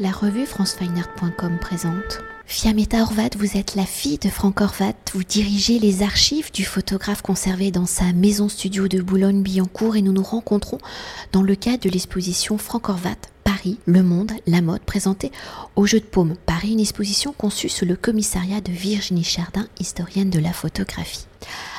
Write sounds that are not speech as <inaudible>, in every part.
la revue francefineart.com présente. Fiametta Horvat, vous êtes la fille de Franck Horvat. Vous dirigez les archives du photographe conservé dans sa maison studio de Boulogne-Billancourt et nous nous rencontrons dans le cadre de l'exposition Franck Horvat Paris, le monde, la mode, présentée au Jeu de Paume. Paris, une exposition conçue sous le commissariat de Virginie Chardin, historienne de la photographie.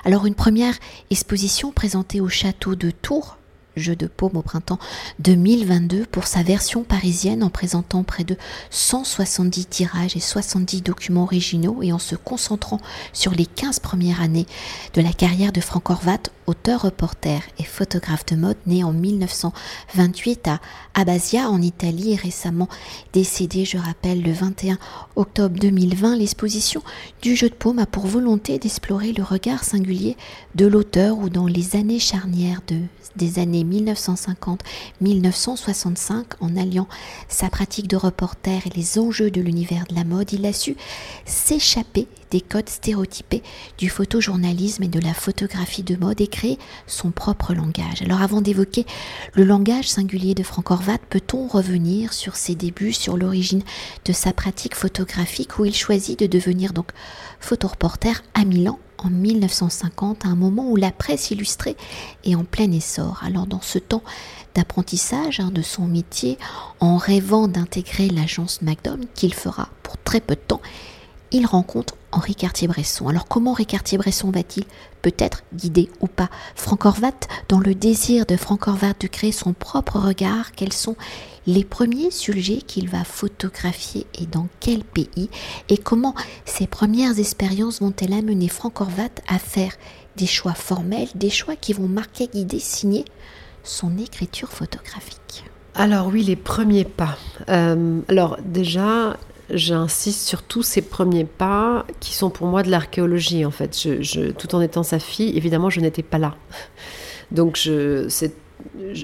Alors une première exposition présentée au château de Tours, Jeu de paume au printemps 2022 pour sa version parisienne en présentant près de 170 tirages et 70 documents originaux et en se concentrant sur les 15 premières années de la carrière de Franck Horvat, auteur, reporter et photographe de mode né en 1928 à Abasia en Italie et récemment décédé, je rappelle, le 21 octobre 2020. L'exposition du Jeu de paume a pour volonté d'explorer le regard singulier de l'auteur ou dans les années charnières de, des années 1950-1965, en alliant sa pratique de reporter et les enjeux de l'univers de la mode, il a su s'échapper des codes stéréotypés du photojournalisme et de la photographie de mode son propre langage. Alors avant d'évoquer le langage singulier de Franck Horvat, peut-on revenir sur ses débuts, sur l'origine de sa pratique photographique où il choisit de devenir donc photoreporter à Milan en 1950, à un moment où la presse illustrée est en plein essor? Alors dans ce temps d'apprentissage hein, de son métier, en rêvant d'intégrer l'agence McDonald's qu'il fera pour très peu de temps, il rencontre Henri Cartier-Bresson. Alors comment Henri Cartier-Bresson va-t-il peut-être guider ou pas Franck Horvat dans le désir de Franck Horvat de créer son propre regard Quels sont les premiers sujets qu'il va photographier et dans quel pays Et comment ces premières expériences vont-elles amener Franck Horvat à faire des choix formels, des choix qui vont marquer, guider, signer son écriture photographique? Alors oui, les premiers pas. Euh, alors déjà, j'insiste sur tous ces premiers pas qui sont pour moi de l'archéologie en fait. Tout en étant sa fille, évidemment, je n'étais pas là. <laughs> Donc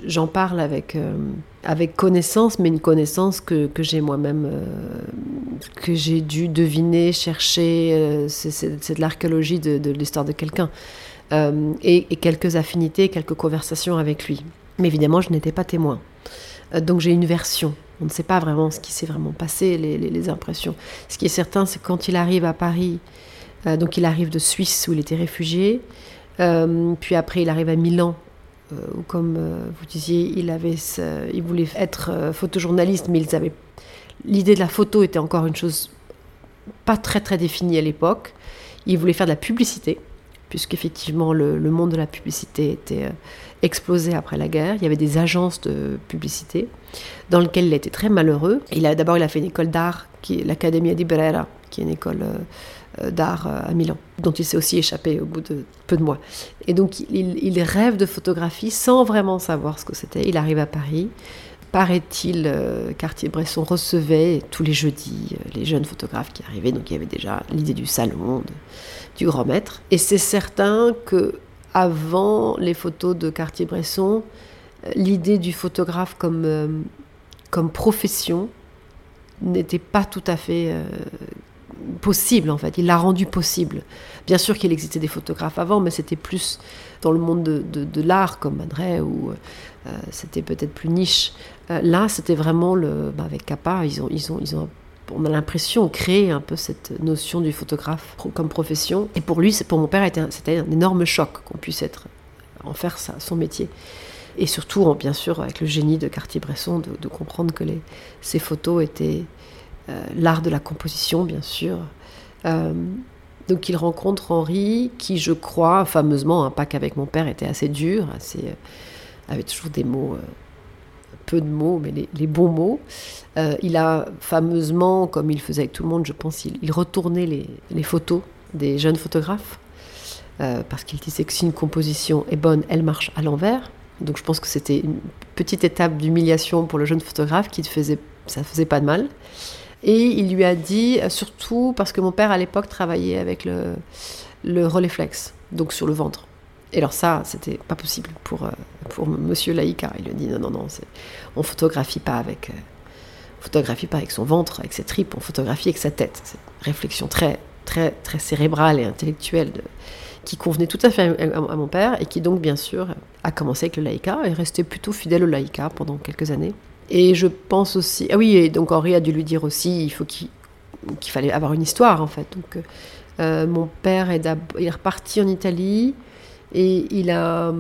j'en parle avec, euh, avec connaissance, mais une connaissance que, j'ai moi-même, euh, que j'ai dû deviner, chercher. Euh, c'est de l'archéologie de, de l'histoire de quelqu'un. Et, et, quelques affinités, quelques conversations avec lui. Mais évidemment, je n'étais pas témoin. donc j'ai une version. On ne sait pas vraiment ce qui s'est vraiment passé, les, impressions. Ce qui est certain, c'est quand il arrive à Paris, euh, donc il arrive de Suisse où il était réfugié, euh, puis après il arrive à Milan, euh, où comme vous disiez, il, avait, il voulait être photojournaliste, mais ils avaient, l'idée de la photo était encore une chose pas très très définie à l'époque. Il voulait faire de la publicité puisqu'effectivement le, le monde de la publicité était euh, explosé après la guerre. Il y avait des agences de publicité dans lesquelles il était très malheureux. Il a d'abord il a fait une école d'art, qui est l'Accademia di Brera, qui est une école euh, euh, d'art à Milan, dont il s'est aussi échappé au bout de peu de mois. Et donc il, il rêve de photographie sans vraiment savoir ce que c'était. Il arrive à Paris paraît-il, Cartier-Bresson recevait tous les jeudis les jeunes photographes qui arrivaient. Donc il y avait déjà l'idée du salon, du grand maître. Et c'est certain que avant les photos de Cartier-Bresson, euh, l'idée du photographe comme, euh, comme profession n'était pas tout à fait euh, possible en fait. Il l'a rendu possible. Bien sûr qu'il existait des photographes avant, mais c'était plus dans le monde de, de, l'art comme Madré ou c'était peut-être plus niche. Là, c'était vraiment le, bah, avec Kappa, ils ont, ils ont, ils ont on a l'impression, créer un peu cette notion du photographe comme profession. Et pour lui, pour mon père, c'était un énorme choc qu'on puisse être, en faire ça, son métier. Et surtout, bien sûr, avec le génie de Cartier-Bresson, de, comprendre que les, ces photos étaient euh, l'art de la composition, bien sûr. Euh, donc il rencontre Henri, qui, je crois, fameusement, un pas qu'avec mon père était assez dur, assez, euh, avait toujours des mots peu de mots, mais les, bons mots. Euh, il a fameusement, comme il faisait avec tout le monde, je pense, il, retournait les, photos des jeunes photographes, euh, parce qu'il disait que si une composition est bonne, elle marche à l'envers. Donc je pense que c'était une petite étape d'humiliation pour le jeune photographe qui faisait, ça faisait pas de mal. Et il lui a dit, euh, surtout parce que mon père à l'époque travaillait avec le, le Rolleiflex, donc sur le ventre. Et alors ça, c'était pas possible pour, euh, pour Monsieur Laïka. Il lui a dit non, non, non, on photographie pas avec, euh, photographie pas avec son ventre, avec ses tripes, on photographie avec sa tête. C'est une réflexion très, très, très cérébrale et intellectuelle qui convenait tout à fait à, mon père et qui donc bien sûr a commencé avec le Laïka et est resté plutôt fidèle au Laïka pendant quelques années. Et je pense aussi. Ah oui, et donc Henri a dû lui dire aussi il faut qu'il fallait avoir une histoire en fait. Donc euh, mon père est, reparti en Italie et il a,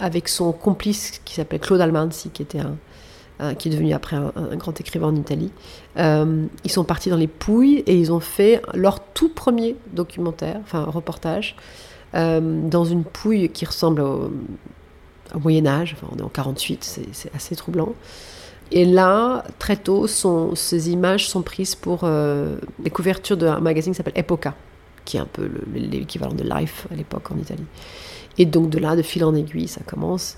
avec son complice qui s'appelait Claude Almansi, qui était un, qui est devenu après un, grand écrivain en Italie. Euh, ils sont partis dans les Pouilles et ils ont fait leur tout premier documentaire, enfin reportage, euh, dans une pouille qui ressemble au, Moyen Âge. Enfin, on est en 48, c'est assez troublant. Et là, très tôt, ces images sont prises pour euh, les couvertures d'un magazine qui s'appelle Epoca, qui est un peu l'équivalent de Life à l'époque en Italie. Et donc de là, de fil en aiguille, ça commence.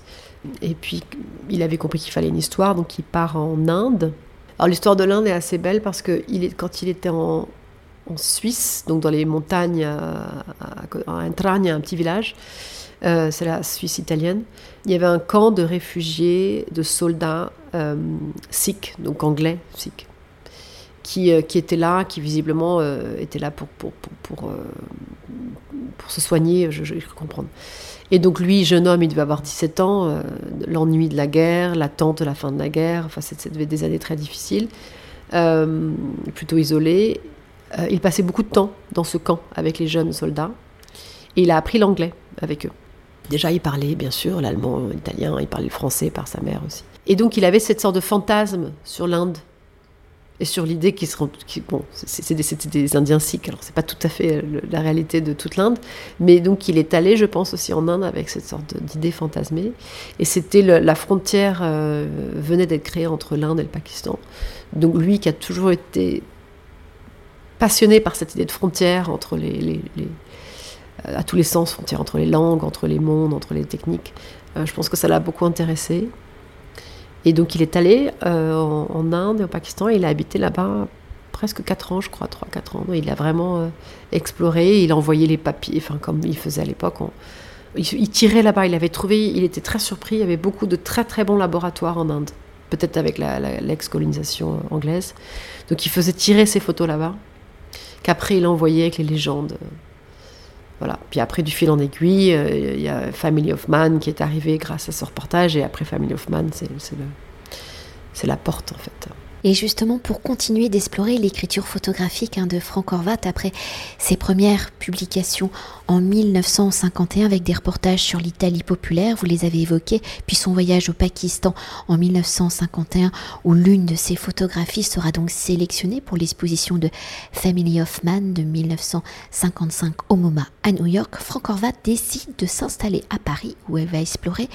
Et puis, il avait compris qu'il fallait une histoire, donc il part en Inde. Alors, l'histoire de l'Inde est assez belle parce que il est, quand il était en, Suisse, donc dans les montagnes à, à, à Intragne, un petit village, euh, c'est la Suisse italienne, il y avait un camp de réfugiés, de soldats euh, sikhs, donc anglais sikhs, qui, euh, qui étaient là, qui visiblement étaient là pour, pour, pour, pour, se soigner, je, je, comprendre. Et donc lui, jeune homme, il devait avoir 17 ans, euh, l'ennui de la guerre, l'attente de la fin de la guerre, enfin c'était des années très difficiles, euh, plutôt isolé. Euh, il passait beaucoup de temps dans ce camp avec les jeunes soldats et il a appris l'anglais avec eux. Déjà, il parlait bien sûr l'allemand, l'italien, il parlait le français par sa mère aussi. Et donc il avait cette sorte de fantasme sur l'Inde et sur l'idée qu'ils seront. bon, c'était des, Indiens sikhs, alors c'est pas tout à fait euh, la réalité de toute l'Inde, mais donc il est allé, je pense, aussi en Inde avec cette sorte d'idée fantasmée. Et c'était la frontière euh, venait d'être créée entre l'Inde et le Pakistan. Donc lui qui a toujours été passionné par cette idée de frontière entre les, euh, à tous les sens, frontière entre les langues, entre les mondes, entre les techniques. je pense que ça l'a beaucoup intéressé. Et donc il est allé euh, en, Inde et au Pakistan, il a habité là-bas presque 4 ans, je crois, 3-4 ans. Il a vraiment euh, exploré, il a envoyé les papiers, enfin comme il faisait à l'époque. Il, tirait là-bas, il avait trouvé, il était très surpris, il y avait beaucoup de très très bons laboratoires en Inde, peut-être avec l'ex-colonisation anglaise. Donc il faisait tirer ces photos là-bas, qu'après il envoyait avec les légendes. Voilà. Puis après, du fil en aiguille, euh, il y a Family of qui est arrivé grâce à ce reportage. Et après Family of c'est la porte en fait. Et justement, pour continuer d'explorer l'écriture photographique hein, de Frank Horvat, après ses premières publications en 1951 avec des reportages sur l'Italie populaire, vous les avez évoqués, puis son voyage au Pakistan en 1951, où l'une de ses photographies sera donc sélectionnée pour l'exposition de Family of Man de 1955 au MoMA à New York, Frank Horvat décide de s'installer à Paris, où elle va explorer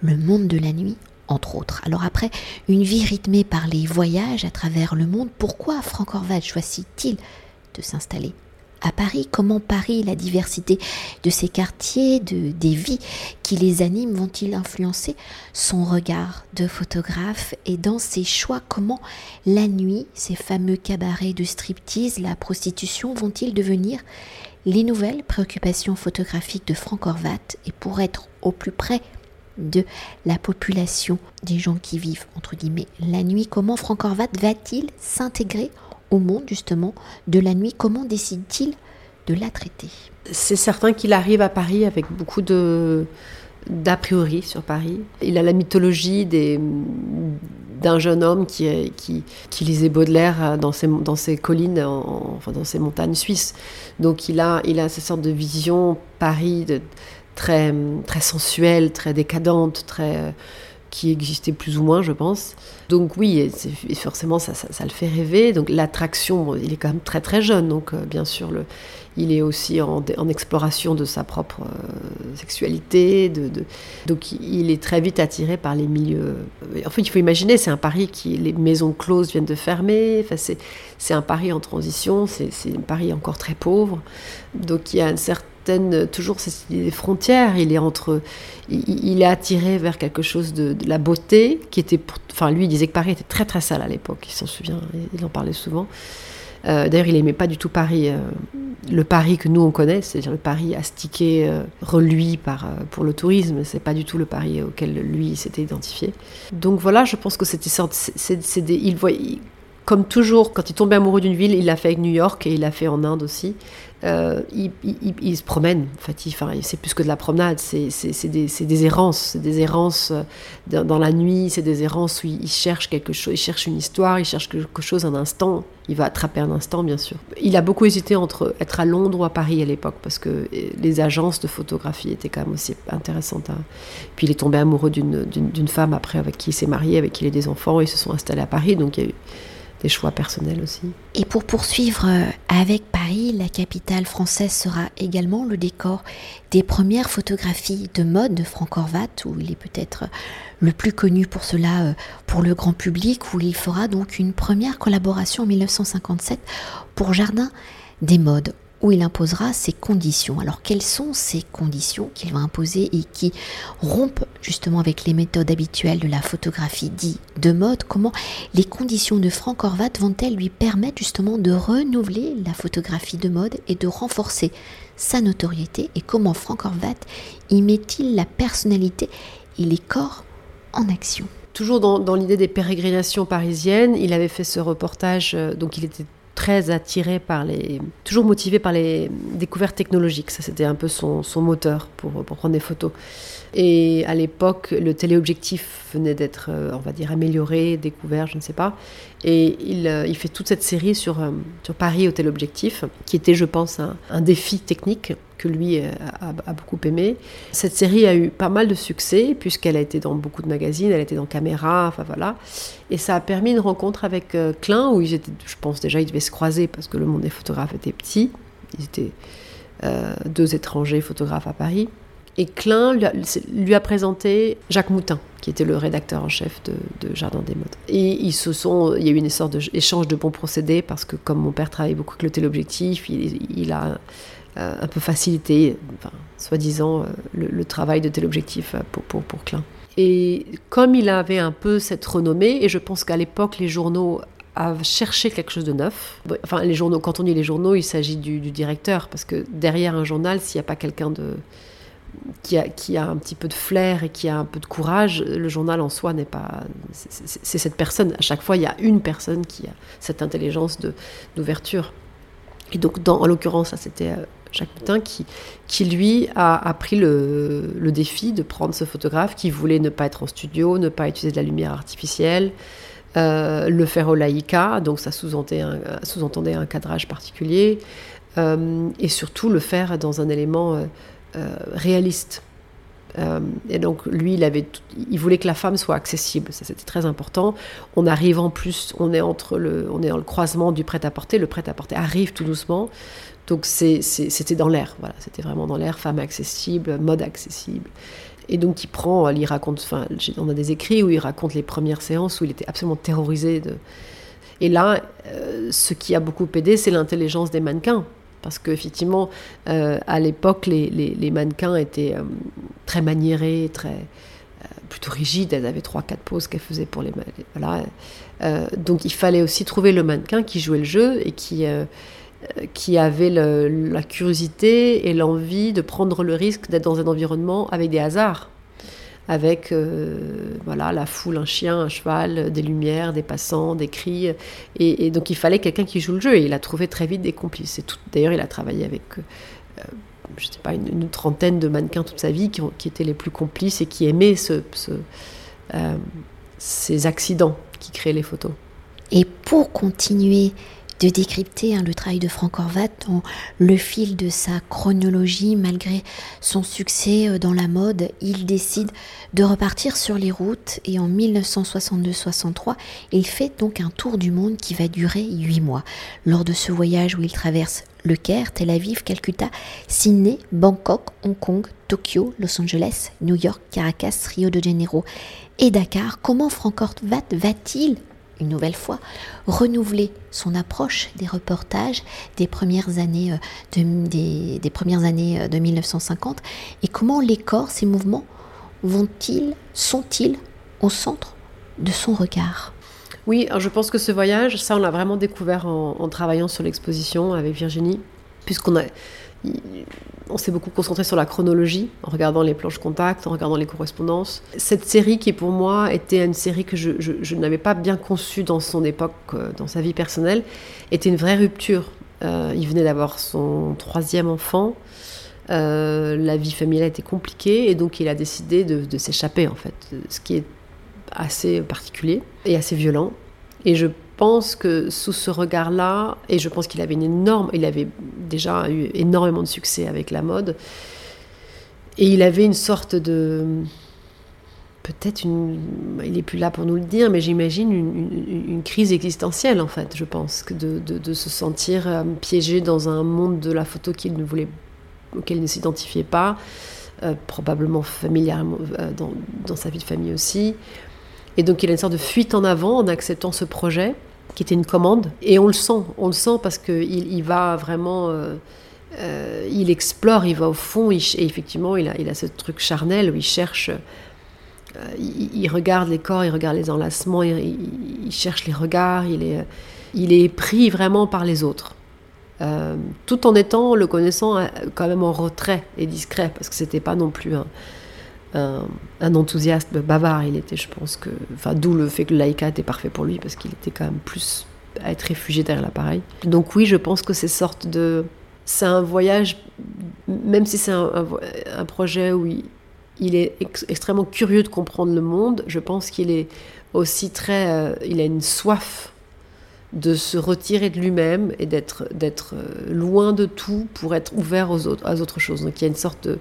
le monde de la nuit entre autres. Alors après une vie rythmée par les voyages à travers le monde, pourquoi Franck Horvat choisit-il de s'installer à Paris? Comment Paris, la diversité de ses quartiers, de, des vies qui les animent, vont-ils influencer son regard de photographe Et dans ses choix, comment la nuit, ces fameux cabarets de striptease, la prostitution, vont-ils devenir les nouvelles préoccupations photographiques de Franck Horvat Et pour être au plus près de la population des gens qui vivent entre guillemets la nuit. Comment Franck Horvat va-t-il s'intégrer au monde justement de la nuit? Comment décide-t-il de la traiter? C'est certain qu'il arrive à Paris avec beaucoup de d'a priori sur Paris. Il a la mythologie des, d'un jeune homme qui, qui, lisait Baudelaire dans ses, dans ses collines, enfin dans ses montagnes suisses. Donc il a, il a cette sorte de vision Paris de, très, très sensuelle, très décadente, très, euh, qui existait plus ou moins, je pense. Donc oui, et, forcément, ça, ça, le fait rêver. Donc l'attraction, il est quand même très très jeune, donc euh, bien sûr, le, il est aussi en, exploration de sa propre euh, sexualité. De, donc il est très vite attiré par les milieux. En fait, il faut imaginer, c'est un Paris qui, les maisons closes viennent de fermer. C'est un Paris en transition, c'est un Paris encore très pauvre. Donc il y a une toujours des frontières. Il est entre, il, est attiré vers quelque chose de, la beauté qui était, enfin lui il disait que Paris était très très sale à l'époque. Il s'en souvient, il en parlait souvent. Euh, d'ailleurs, il aimait pas du tout Paris, euh, le Paris que nous on connaît, c'est-à-dire le Paris astiqué, euh, reluit par pour le tourisme. C'est pas du tout le Paris auquel lui s'était identifié. Donc voilà, je pense que c'était sorte, c'est, il voit, comme toujours, quand il tombait amoureux d'une ville, il l'a fait avec New York et il l'a fait en Inde aussi. Euh, il, se promène. En fait, c'est plus que de la promenade, c'est des, errances, c'est des errances euh, dans, la nuit, c'est des errances où il, cherche quelque chose, il cherche une histoire, il cherche quelque chose un instant. Il va attraper un instant, bien sûr. Il a beaucoup hésité entre être à Londres ou à Paris à l'époque parce que euh, les agences de photographie étaient quand même aussi intéressantes. Hein. Puis il est tombé amoureux d'une femme après avec qui il s'est marié, avec qui il a des enfants, ils se sont installés à Paris, donc il y a eu choix personnels aussi. Et pour poursuivre euh, avec Paris, la capitale française sera également le décor des premières photographies de mode de Franck Horvat, où il est peut-être le plus connu pour cela euh, pour le grand public, où il fera donc une première collaboration en 1957 pour Jardin des modes où il imposera ses conditions. Alors quelles sont ces conditions qu'il va imposer et qui rompent justement avec les méthodes habituelles de la photographie dite de mode? Comment les conditions de Frank Horvat vont-elles lui permettre justement de renouveler la photographie de mode et de renforcer sa notoriété? Et comment Frank Horvat y met-il la personnalité et les corps en action? Toujours dans, dans l'idée des pérégrinations parisiennes, il avait fait ce reportage, euh, donc il était très attiré par les. toujours motivé par les découvertes technologiques. Ça, c'était un peu son, son moteur pour, pour, prendre des photos. Et à l'époque, le téléobjectif venait d'être, euh, on va dire, amélioré, découvert, je ne sais pas. Et il, euh, il fait toute cette série sur, euh, sur Paris au téléobjectif, qui était, je pense, un, un défi technique lui euh, a, beaucoup aimé. Cette série a eu pas mal de succès puisqu'elle a été dans beaucoup de magazines, elle a été dans Caméra, enfin voilà. Et ça a permis une rencontre avec euh, Klein où ils étaient, je pense déjà, ils devaient se croiser parce que le monde des photographes était petit. Ils étaient euh, deux étrangers photographes à Paris. Et Klein lui a, présenté Jacques Moutin, qui était le rédacteur en chef de, Jardin des Modes. Et ils se sont, il y a eu une sorte d'échange de, bons procédés parce que comme mon père travaille beaucoup avec le téléobjectif, il, il a un peu faciliter, soi-disant, euh, le, travail de tel objectif euh, pour, pour, Klein. Et comme il avait un peu cette renommée, et je pense qu'à l'époque, les journaux avaient cherché quelque chose de neuf. Enfin, les journaux, quand on dit les journaux, il s'agit du, directeur, parce que derrière un journal, s'il n'y a pas quelqu'un de qui a, qui a un petit peu de flair et qui a un peu de courage, le journal en soi n'est pas. C'est cette personne. À chaque fois, il y a une personne qui a cette intelligence d'ouverture. Et donc, dans, en l'occurrence, ça c'était Jacques Moutin, qui, qui lui a, pris le, défi de prendre ce photographe qui voulait ne pas être en studio, ne pas utiliser de la lumière artificielle, euh, le faire au Laïka, donc ça sous-entendait un, cadrage particulier, euh, et surtout le faire dans un élément euh, réaliste. et donc lui, il, avait, voulait que la femme soit accessible, ça c'était très important. On arrive en plus, on est, entre le, on est dans le croisement du prêt-à-porter, le prêt-à-porter arrive tout doucement, donc c'était dans l'air, voilà, c'était vraiment dans l'air, femme accessible, mode accessible. Et donc il prend, il raconte, enfin, on a des écrits où il raconte les premières séances où il était absolument terrorisé. Et là, euh, ce qui a beaucoup aidé, c'est l'intelligence des mannequins. Parce qu'effectivement, euh, à l'époque, les, les, mannequins étaient euh, très maniérés, très, plutôt rigides. Elles avaient trois, quatre poses qu'elles faisaient pour les... Voilà. donc il fallait aussi trouver le mannequin qui jouait le jeu et qui qui avait la curiosité et l'envie de prendre le risque d'être dans un environnement avec des hasards, avec euh, voilà la foule, un chien, un cheval, des lumières, des passants, des cris. Et, donc il fallait quelqu'un qui joue le jeu. Et il a trouvé très vite des complices. D'ailleurs, il a travaillé avec euh, je sais pas, une, trentaine de mannequins toute sa vie qui, étaient les plus complices et qui aimaient ce, euh, ces accidents qui créent les photos. Et pour continuer de décrypter hein, le travail de Franck Horvat dans le fil de sa chronologie. Malgré son succès euh, dans la mode, il décide de repartir sur les routes et en 1962-63, il fait donc un tour du monde qui va durer huit mois. Lors de ce voyage où il traverse le Caire, Tel Aviv, Calcutta, Sydney, Bangkok, Hong Kong, Tokyo, Los Angeles, New York, Caracas, Rio de Janeiro et Dakar, comment Franck Horvat va-t-il une nouvelle fois, renouveler son approche des reportages des premières années euh, de, des, premières années euh, de 1950 et comment les corps, ces mouvements, vont-ils, sont-ils au centre de son regard? Oui, je pense que ce voyage, ça on l'a vraiment découvert en, travaillant sur l'exposition avec Virginie, puisqu'on a on s'est beaucoup concentré sur la chronologie, en regardant les planches contact, en regardant les correspondances. Cette série qui pour moi était une série que je, n'avais pas bien conçue dans son époque, euh, dans sa vie personnelle, était une vraie rupture. Euh, il venait d'avoir son troisième enfant, euh, la vie familiale était compliquée et donc il a décidé de s'échapper en fait, ce qui est assez particulier et assez violent. Et je pense que sous ce regard-là, et je pense qu'il avait une énorme, il avait déjà eu énormément de succès avec la mode, et il avait une sorte de, peut-être une, il est plus là pour nous le dire, mais j'imagine une, crise existentielle en fait, je pense, de, de, se sentir euh, piégé dans un monde de la photo qu'il ne voulait, auquel il ne s'identifiait pas, euh, probablement familièrement euh, dans, dans, sa vie de famille aussi. Et donc il a une sorte de fuite en avant en acceptant ce projet, qui était une commande. Et on le sent, on le sent parce qu'il il va vraiment... Euh, euh, il explore, il va au fond, et effectivement, il a, il a ce truc charnel où il cherche... Euh, il, regarde les corps, il regarde les enlacements, il, cherche les regards, il est, il est pris vraiment par les autres. tout en étant, le connaissant, quand même en retrait et discret, parce que c'était pas non plus un, un, enthousiaste bavard. Il était, je pense que, enfin, d'où le fait que le était parfait pour lui parce qu'il était quand même plus à être réfugié derrière l'appareil. Donc oui, je pense que c'est sorte de, c'est un voyage, même si c'est un, projet où il, est extrêmement curieux de comprendre le monde. Je pense qu'il est aussi très, euh, il a une soif de se retirer de lui-même et d'être d'être euh, loin de tout pour être ouvert aux autres, aux autres choses. Donc il y a une sorte de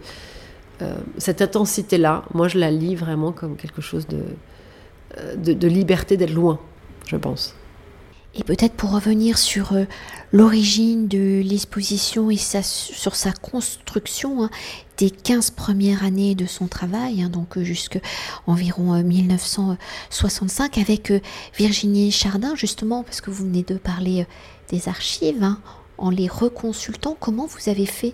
euh, cette intensité-là, moi je la lis vraiment comme quelque chose de, euh, de, liberté d'être loin, je pense. Et peut-être pour revenir sur euh, l'origine de l'exposition et sur sa construction hein, des 15 premières années de son travail, hein, donc jusqu'à environ 1965, avec Virginie Chardin, justement, parce que vous venez de parler des archives, hein, en les reconsultant, comment vous avez fait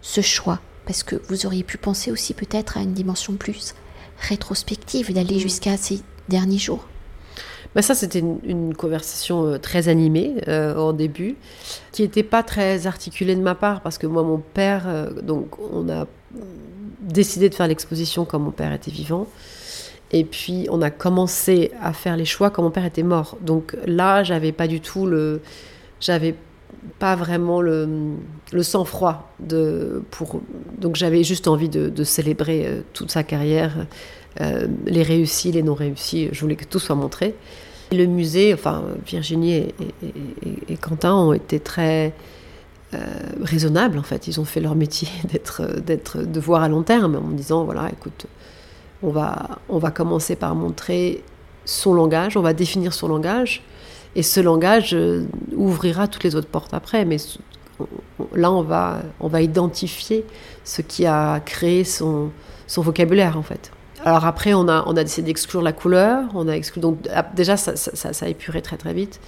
ce choix? Parce que vous auriez pu penser aussi peut-être à une dimension plus rétrospective, d'aller mm. jusqu'à ces derniers jours. Ben ça, c'était une, conversation euh, très animée euh, au début, qui n'était pas très articulée de ma part, parce que moi, mon père, euh, donc on a décidé de faire l'exposition quand mon père était vivant. Et puis, on a commencé à faire les choix quand mon père était mort. Donc là, j'avais pas du tout le. J'avais pas vraiment le, le sang-froid. De, pour, donc j'avais juste envie de, célébrer euh, toute sa carrière, euh, les réussis, les non réussis. Je voulais que tout soit montré. Le musée, enfin Virginie et, et, Quentin ont été très euh, raisonnables en fait. Ils ont fait leur métier <laughs> d'être, d'être, de voir à long terme en disant voilà, écoute, on va, on va commencer par montrer son langage, on va définir son langage et ce langage euh, ouvrira toutes les autres portes après. Mais là, on va, on va identifier ce qui a créé son, son vocabulaire, en fait. Alors après, on a, on a décidé d'exclure la couleur. On a exclu, donc ah, déjà, ça, ça, ça, a épuré très très vite.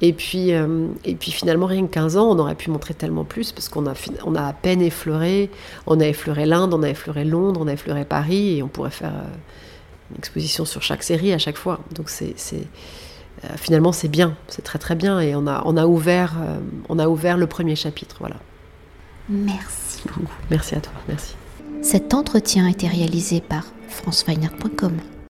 Et puis, euh, et puis finalement, rien que 15 ans, on aurait pu montrer tellement plus parce qu'on a, on a à peine effleuré. On a effleuré l'Inde, on a effleuré Londres, on a effleuré Paris et on pourrait faire euh, une exposition sur chaque série à chaque fois. Donc c'est euh, finalement c'est bien, c'est très très bien et on a, on a, ouvert, euh, on a ouvert le premier chapitre. Voilà. Merci Merci à toi, merci. Cet entretien a été réalisé par franceweiner.com.